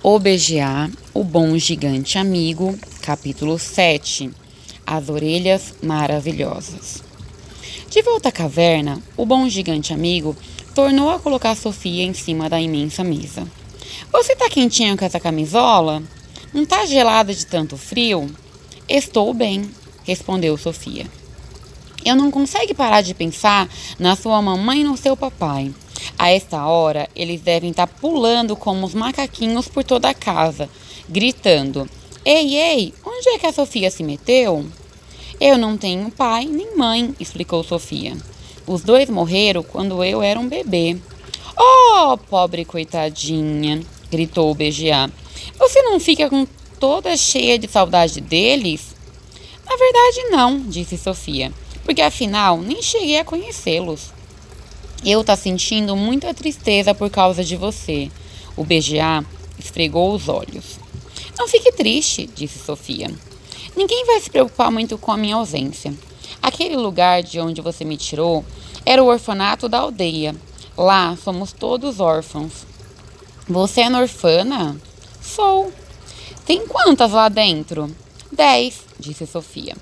O BGA, o bom gigante amigo, capítulo 7 As orelhas maravilhosas. De volta à caverna, o bom gigante amigo tornou a colocar Sofia em cima da imensa mesa. Você tá quentinha com essa camisola? Não tá gelada de tanto frio? Estou bem, respondeu Sofia. Eu não consigo parar de pensar na sua mamãe e no seu papai. A esta hora, eles devem estar tá pulando como os macaquinhos por toda a casa, gritando: Ei, ei, onde é que a Sofia se meteu? Eu não tenho pai nem mãe, explicou Sofia. Os dois morreram quando eu era um bebê. Oh, pobre coitadinha, gritou o BGA. Você não fica com toda cheia de saudade deles? Na verdade, não, disse Sofia, porque afinal nem cheguei a conhecê-los. Eu tá sentindo muita tristeza por causa de você. O BGA esfregou os olhos. Não fique triste, disse Sofia. Ninguém vai se preocupar muito com a minha ausência. Aquele lugar de onde você me tirou era o orfanato da aldeia. Lá somos todos órfãos. Você é orfana? Sou. Tem quantas lá dentro? Dez, disse Sofia.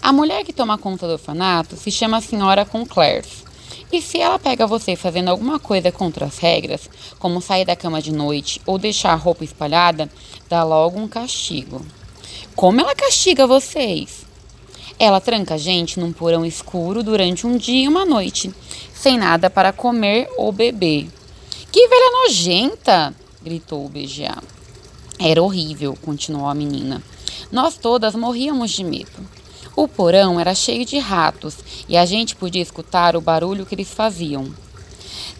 A mulher que toma conta do orfanato se chama Senhora Conclers. E se ela pega você fazendo alguma coisa contra as regras, como sair da cama de noite ou deixar a roupa espalhada, dá logo um castigo. Como ela castiga vocês? Ela tranca a gente num porão escuro durante um dia e uma noite, sem nada para comer ou beber. Que velha nojenta! gritou o BGA. Era horrível, continuou a menina. Nós todas morríamos de medo. O porão era cheio de ratos e a gente podia escutar o barulho que eles faziam.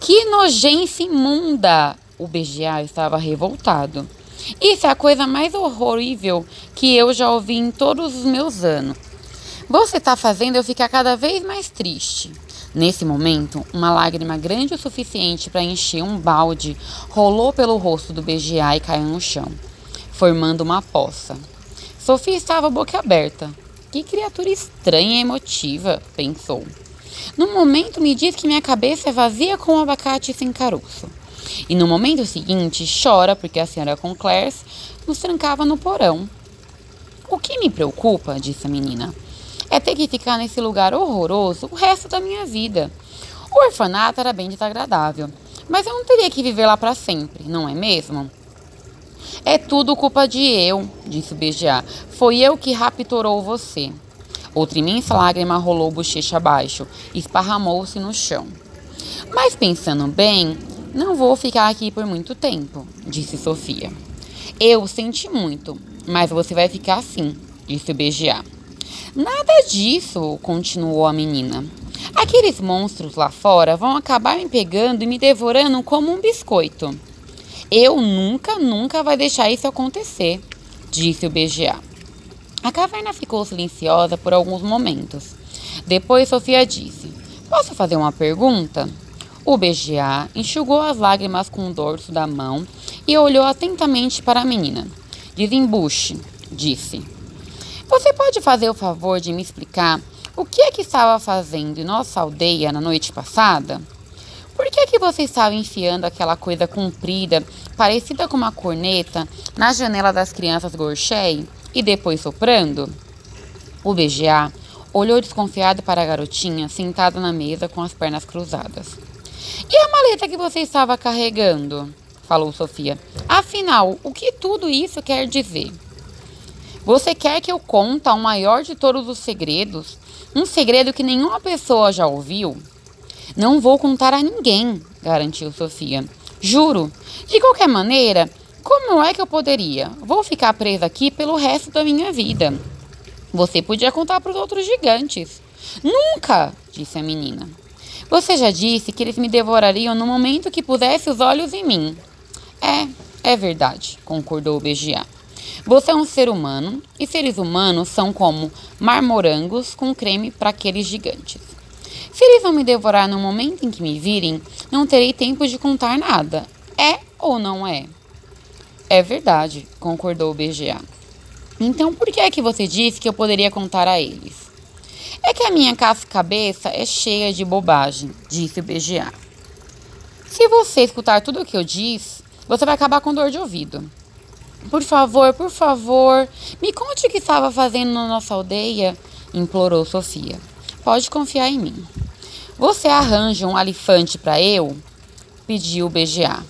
Que nojência imunda! O BGA estava revoltado. Isso é a coisa mais horrível que eu já ouvi em todos os meus anos. Você está fazendo eu ficar cada vez mais triste. Nesse momento, uma lágrima grande o suficiente para encher um balde rolou pelo rosto do BGA e caiu no chão, formando uma poça. Sofia estava boca aberta, que criatura estranha e emotiva, pensou. No momento me diz que minha cabeça é vazia como um abacate sem caroço. E no momento seguinte chora porque a senhora Conclers nos trancava no porão. O que me preocupa, disse a menina, é ter que ficar nesse lugar horroroso o resto da minha vida. O orfanato era bem desagradável, mas eu não teria que viver lá para sempre, não é mesmo? É tudo culpa de eu, disse o BGA. Foi eu que raptorou você. Outra imensa lágrima rolou bochecha abaixo e esparramou-se no chão. Mas pensando bem, não vou ficar aqui por muito tempo, disse Sofia. Eu senti muito, mas você vai ficar assim, disse o BGA. Nada disso, continuou a menina. Aqueles monstros lá fora vão acabar me pegando e me devorando como um biscoito. Eu nunca, nunca vai deixar isso acontecer, disse o BGA. A caverna ficou silenciosa por alguns momentos. Depois Sofia disse: Posso fazer uma pergunta? O BGA enxugou as lágrimas com o dorso da mão e olhou atentamente para a menina. Desembuche, disse. Você pode fazer o favor de me explicar o que é que estava fazendo em nossa aldeia na noite passada? Por que, que você estava enfiando aquela coisa comprida, parecida com uma corneta, na janela das crianças Gorchei e depois soprando? O BGA olhou desconfiado para a garotinha sentada na mesa com as pernas cruzadas. E a maleta que você estava carregando? falou Sofia. Afinal, o que tudo isso quer dizer? Você quer que eu conte o maior de todos os segredos? Um segredo que nenhuma pessoa já ouviu? Não vou contar a ninguém, garantiu Sofia. Juro. De qualquer maneira, como é que eu poderia? Vou ficar presa aqui pelo resto da minha vida. Você podia contar para os outros gigantes. Nunca, disse a menina. Você já disse que eles me devorariam no momento que pusesse os olhos em mim. É, é verdade, concordou o BGA. Você é um ser humano e seres humanos são como marmorangos com creme para aqueles gigantes. Vão me devorar no momento em que me virem, não terei tempo de contar nada. É ou não é? É verdade, concordou o BGA. Então por que é que você disse que eu poderia contar a eles? É que a minha cabeça é cheia de bobagem, disse o BGA. Se você escutar tudo o que eu disse, você vai acabar com dor de ouvido. Por favor, por favor, me conte o que estava fazendo na nossa aldeia, implorou Sofia. Pode confiar em mim. Você arranja um alifante para eu? pediu o BGA.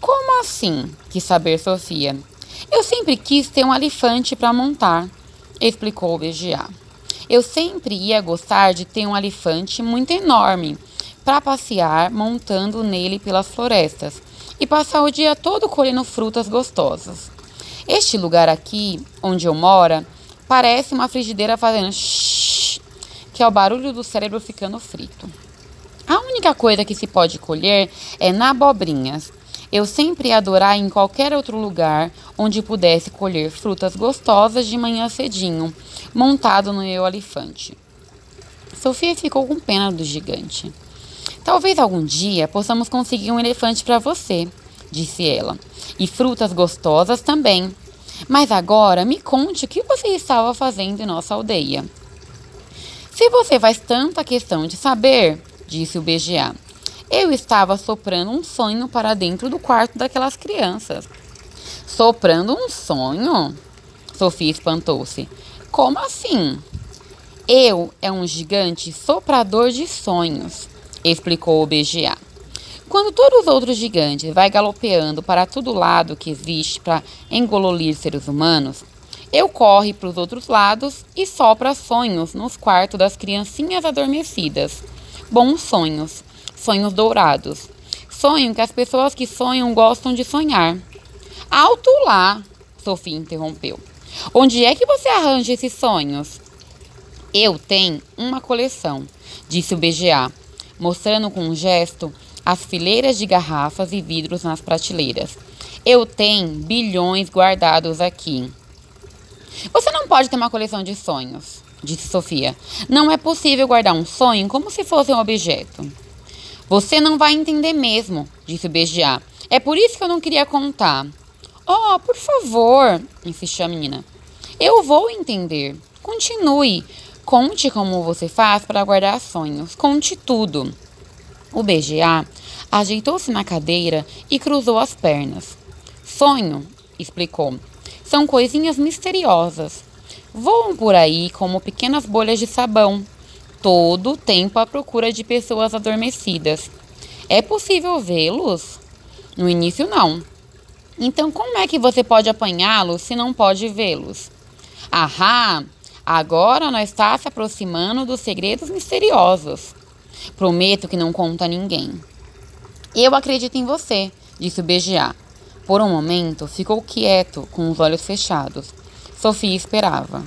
Como assim? quis saber Sofia. Eu sempre quis ter um alifante para montar, explicou o BGA. Eu sempre ia gostar de ter um alifante muito enorme para passear montando nele pelas florestas e passar o dia todo colhendo frutas gostosas. Este lugar aqui, onde eu moro, parece uma frigideira fazendo shhh, que é o barulho do cérebro ficando frito. A única coisa que se pode colher é na abobrinhas. Eu sempre ia adorar em qualquer outro lugar onde pudesse colher frutas gostosas de manhã cedinho, montado no meu elefante. Sofia ficou com pena do gigante. Talvez algum dia possamos conseguir um elefante para você, disse ela, e frutas gostosas também. Mas agora me conte o que você estava fazendo em nossa aldeia. Se você faz tanta questão de saber, disse o BGA, eu estava soprando um sonho para dentro do quarto daquelas crianças. Soprando um sonho? Sofia espantou-se. Como assim? Eu é um gigante soprador de sonhos, explicou o BGA. Quando todos os outros gigantes vai galopeando para todo lado que existe para engololir seres humanos, eu corre para os outros lados e sopra sonhos nos quartos das criancinhas adormecidas. Bons sonhos, sonhos dourados. Sonho que as pessoas que sonham gostam de sonhar. Alto lá, Sofia interrompeu. Onde é que você arranja esses sonhos? Eu tenho uma coleção, disse o BGA, mostrando com um gesto as fileiras de garrafas e vidros nas prateleiras. Eu tenho bilhões guardados aqui. Você não pode ter uma coleção de sonhos, disse Sofia. Não é possível guardar um sonho como se fosse um objeto. Você não vai entender mesmo, disse o BGA. É por isso que eu não queria contar. Oh, por favor, insistiu a menina. Eu vou entender. Continue. Conte como você faz para guardar sonhos. Conte tudo. O BGA ajeitou-se na cadeira e cruzou as pernas. Sonho, explicou, são coisinhas misteriosas. Voam por aí como pequenas bolhas de sabão, todo o tempo à procura de pessoas adormecidas. É possível vê-los? No início, não. Então, como é que você pode apanhá-los se não pode vê-los? Ahá! Agora nós está se aproximando dos segredos misteriosos. Prometo que não conta a ninguém. Eu acredito em você, disse o BGA. Por um momento, ficou quieto, com os olhos fechados. Sofia esperava.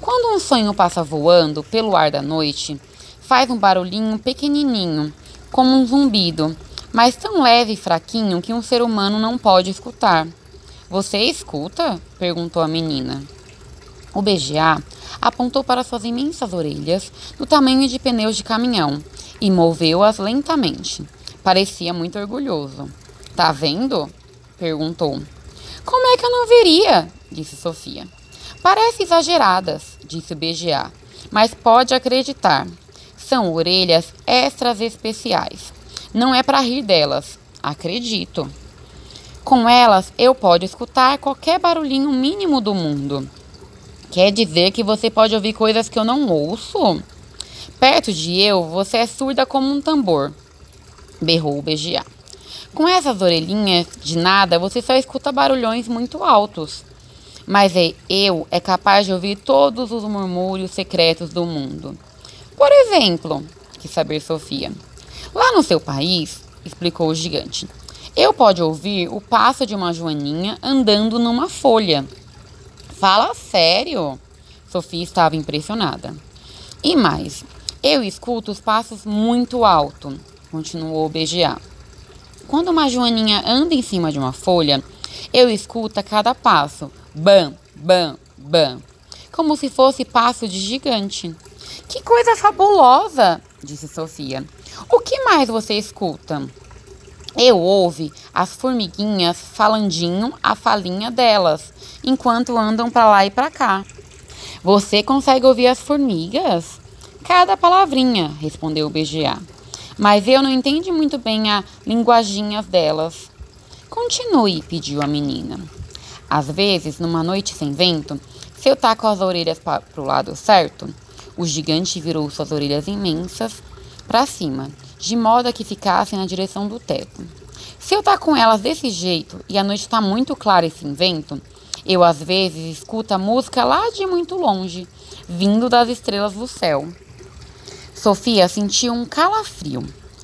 Quando um sonho passa voando pelo ar da noite, faz um barulhinho pequenininho, como um zumbido, mas tão leve e fraquinho que um ser humano não pode escutar. Você escuta? perguntou a menina. O BGA apontou para suas imensas orelhas, do tamanho de pneus de caminhão, e moveu-as lentamente. Parecia muito orgulhoso. Tá vendo? Perguntou. Como é que eu não veria? disse Sofia. Parece exageradas, disse BGA, mas pode acreditar. São orelhas extras especiais. Não é para rir delas, acredito. Com elas eu posso escutar qualquer barulhinho mínimo do mundo. Quer dizer que você pode ouvir coisas que eu não ouço? Perto de eu, você é surda como um tambor, berrou o BGA. Com essas orelhinhas de nada, você só escuta barulhões muito altos. Mas é, eu é capaz de ouvir todos os murmúrios secretos do mundo. Por exemplo, quis saber Sofia. Lá no seu país, explicou o gigante, eu pode ouvir o passo de uma joaninha andando numa folha. Fala sério? Sofia estava impressionada. E mais, eu escuto os passos muito alto, continuou o BGA. Quando uma joaninha anda em cima de uma folha, eu escuto a cada passo, bam, bam, bam, como se fosse passo de gigante. Que coisa fabulosa, disse Sofia. O que mais você escuta? Eu ouvi as formiguinhas falandinho a falinha delas, enquanto andam para lá e para cá. Você consegue ouvir as formigas? Cada palavrinha, respondeu o BGA. Mas eu não entendi muito bem a linguaginhas delas. Continue, pediu a menina. Às vezes, numa noite sem vento, se eu taco as orelhas para o lado certo, o gigante virou suas orelhas imensas para cima, de modo que ficassem na direção do teto. Se eu estar tá com elas desse jeito e a noite está muito clara e sem vento, eu às vezes escuto a música lá de muito longe, vindo das estrelas do céu. Sofia sentiu um calafrio.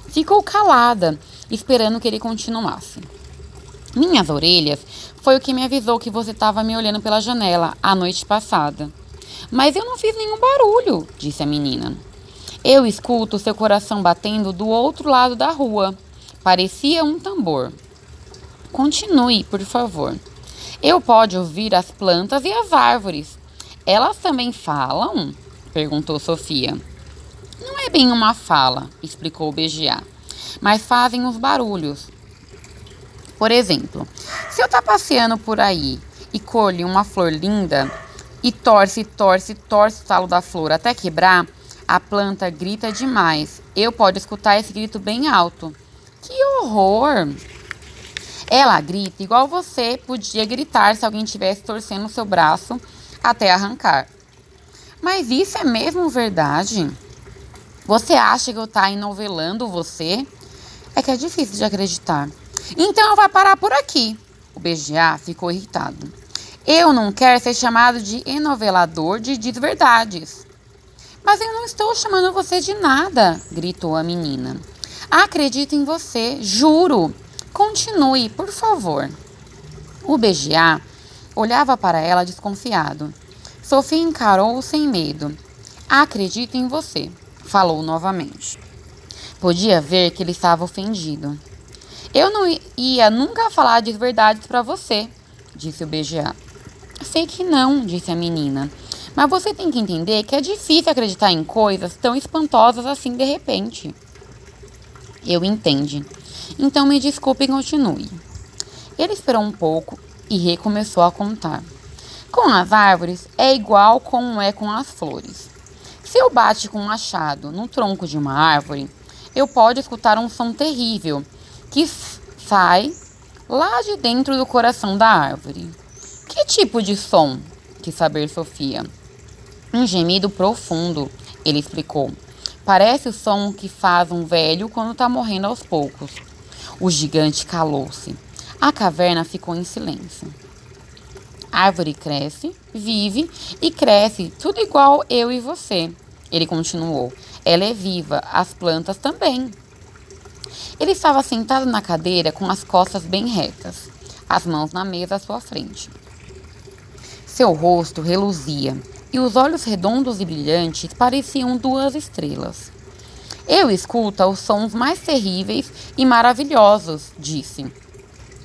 Ficou calada, esperando que ele continuasse. Minhas orelhas foi o que me avisou que você estava me olhando pela janela a noite passada. Mas eu não fiz nenhum barulho, disse a menina. Eu escuto seu coração batendo do outro lado da rua. Parecia um tambor. Continue, por favor. Eu pode ouvir as plantas e as árvores. Elas também falam? perguntou Sofia. Não é bem uma fala, explicou o BGA, mas fazem os barulhos. Por exemplo, se eu estar tá passeando por aí e colhe uma flor linda e torce, torce, torce o talo da flor até quebrar, a planta grita demais. Eu pode escutar esse grito bem alto. Que horror! Ela grita igual você podia gritar se alguém tivesse torcendo o seu braço até arrancar. Mas isso é mesmo verdade? Você acha que eu tá enovelando você? É que é difícil de acreditar. Então vai parar por aqui. O BGA ficou irritado. Eu não quero ser chamado de enovelador de desverdades. Mas eu não estou chamando você de nada, gritou a menina. Acredito em você, juro. Continue, por favor. O BGA olhava para ela desconfiado. Sofia encarou-o sem medo. Acredito em você, falou novamente. Podia ver que ele estava ofendido. Eu não ia nunca falar de verdades para você, disse o BGA. Sei que não, disse a menina. Mas você tem que entender que é difícil acreditar em coisas tão espantosas assim de repente. Eu entendi. Então me desculpe e continue. Ele esperou um pouco e recomeçou a contar. Com as árvores é igual como é com as flores. Se eu bate com um machado no tronco de uma árvore, eu pode escutar um som terrível que sai lá de dentro do coração da árvore. Que tipo de som? quis saber Sofia. Um gemido profundo, ele explicou. Parece o som que faz um velho quando está morrendo aos poucos. O gigante calou-se. A caverna ficou em silêncio. Árvore cresce, vive e cresce, tudo igual eu e você. Ele continuou. Ela é viva, as plantas também. Ele estava sentado na cadeira com as costas bem retas, as mãos na mesa à sua frente. Seu rosto reluzia e os olhos redondos e brilhantes pareciam duas estrelas. Eu escuto os sons mais terríveis e maravilhosos, disse.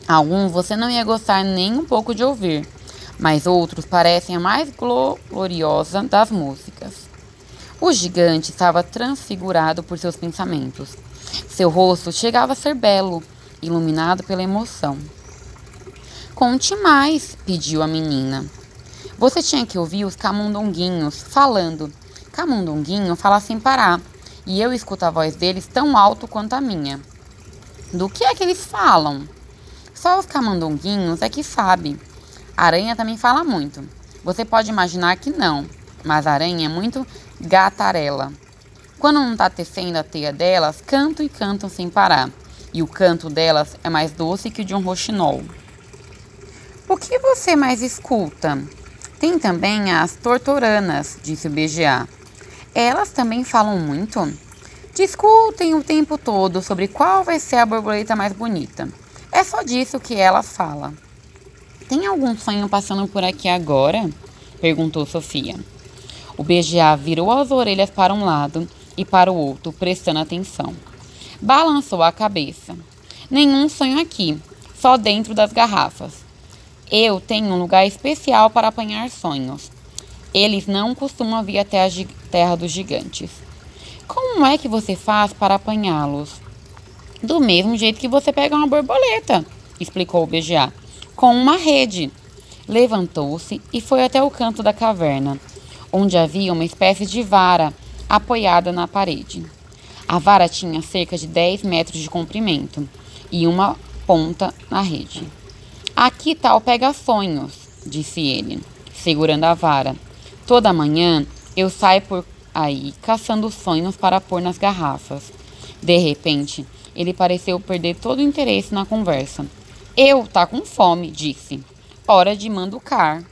Alguns você não ia gostar nem um pouco de ouvir, mas outros parecem a mais gloriosa das músicas. O gigante estava transfigurado por seus pensamentos. Seu rosto chegava a ser belo, iluminado pela emoção. Conte mais, pediu a menina. Você tinha que ouvir os camundonguinhos falando. Camundonguinho fala sem parar, e eu escuto a voz deles tão alto quanto a minha. Do que é que eles falam? Só os camundonguinhos é que sabe. Aranha também fala muito. Você pode imaginar que não, mas aranha é muito gatarela. Quando não está tecendo a teia delas, cantam e cantam sem parar. E o canto delas é mais doce que o de um roxinol. O que você mais escuta? Tem também as tortoranas, disse o BGA. Elas também falam muito? Discutem o tempo todo sobre qual vai ser a borboleta mais bonita. É só disso que elas falam. Tem algum sonho passando por aqui agora? perguntou Sofia. O BGA virou as orelhas para um lado e para o outro, prestando atenção. Balançou a cabeça. Nenhum sonho aqui, só dentro das garrafas. Eu tenho um lugar especial para apanhar sonhos. Eles não costumam vir até a terra dos gigantes. Como é que você faz para apanhá-los? Do mesmo jeito que você pega uma borboleta, explicou o BGA, com uma rede. Levantou-se e foi até o canto da caverna, onde havia uma espécie de vara apoiada na parede. A vara tinha cerca de 10 metros de comprimento e uma ponta na rede. Aqui tá o pega-sonhos, disse ele, segurando a vara. Toda manhã eu saio por aí caçando sonhos para pôr nas garrafas. De repente, ele pareceu perder todo o interesse na conversa. Eu tá com fome, disse. Hora de manducar.